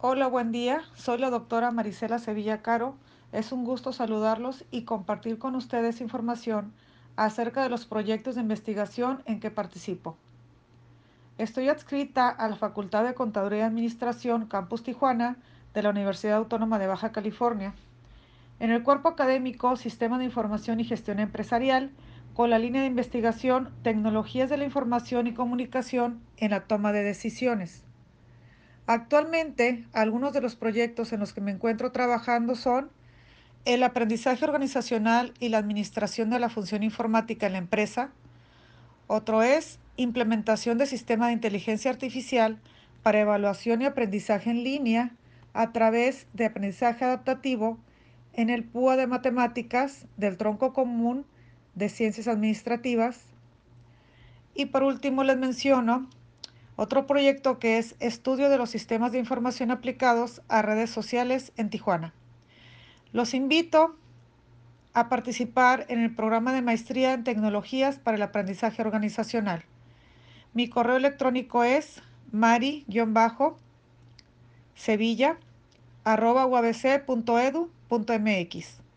Hola, buen día. Soy la doctora Marisela Sevilla Caro. Es un gusto saludarlos y compartir con ustedes información acerca de los proyectos de investigación en que participo. Estoy adscrita a la Facultad de Contaduría y Administración Campus Tijuana de la Universidad Autónoma de Baja California. En el cuerpo académico Sistema de Información y Gestión Empresarial, con la línea de investigación Tecnologías de la Información y Comunicación en la toma de decisiones. Actualmente, algunos de los proyectos en los que me encuentro trabajando son el aprendizaje organizacional y la administración de la función informática en la empresa. Otro es implementación de sistema de inteligencia artificial para evaluación y aprendizaje en línea a través de aprendizaje adaptativo en el PUA de matemáticas del tronco común de ciencias administrativas. Y por último les menciono otro proyecto que es Estudio de los Sistemas de Información aplicados a redes sociales en Tijuana. Los invito a participar en el programa de maestría en tecnologías para el aprendizaje organizacional. Mi correo electrónico es mari-sevilla.uabc.edu.mx.